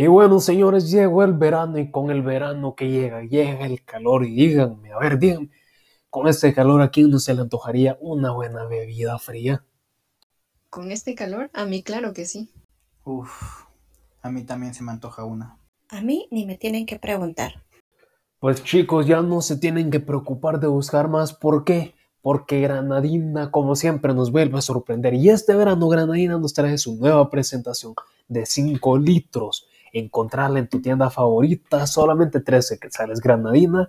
Y bueno, señores, llegó el verano y con el verano que llega, llega el calor y díganme, a ver, díganme, con este calor a quién no se le antojaría una buena bebida fría. ¿Con este calor? A mí claro que sí. Uf, a mí también se me antoja una. A mí ni me tienen que preguntar. Pues chicos, ya no se tienen que preocupar de buscar más. ¿Por qué? Porque Granadina, como siempre, nos vuelve a sorprender. Y este verano Granadina nos trae su nueva presentación de 5 litros. Encontrarla en tu tienda favorita, solamente 13 sales Granadina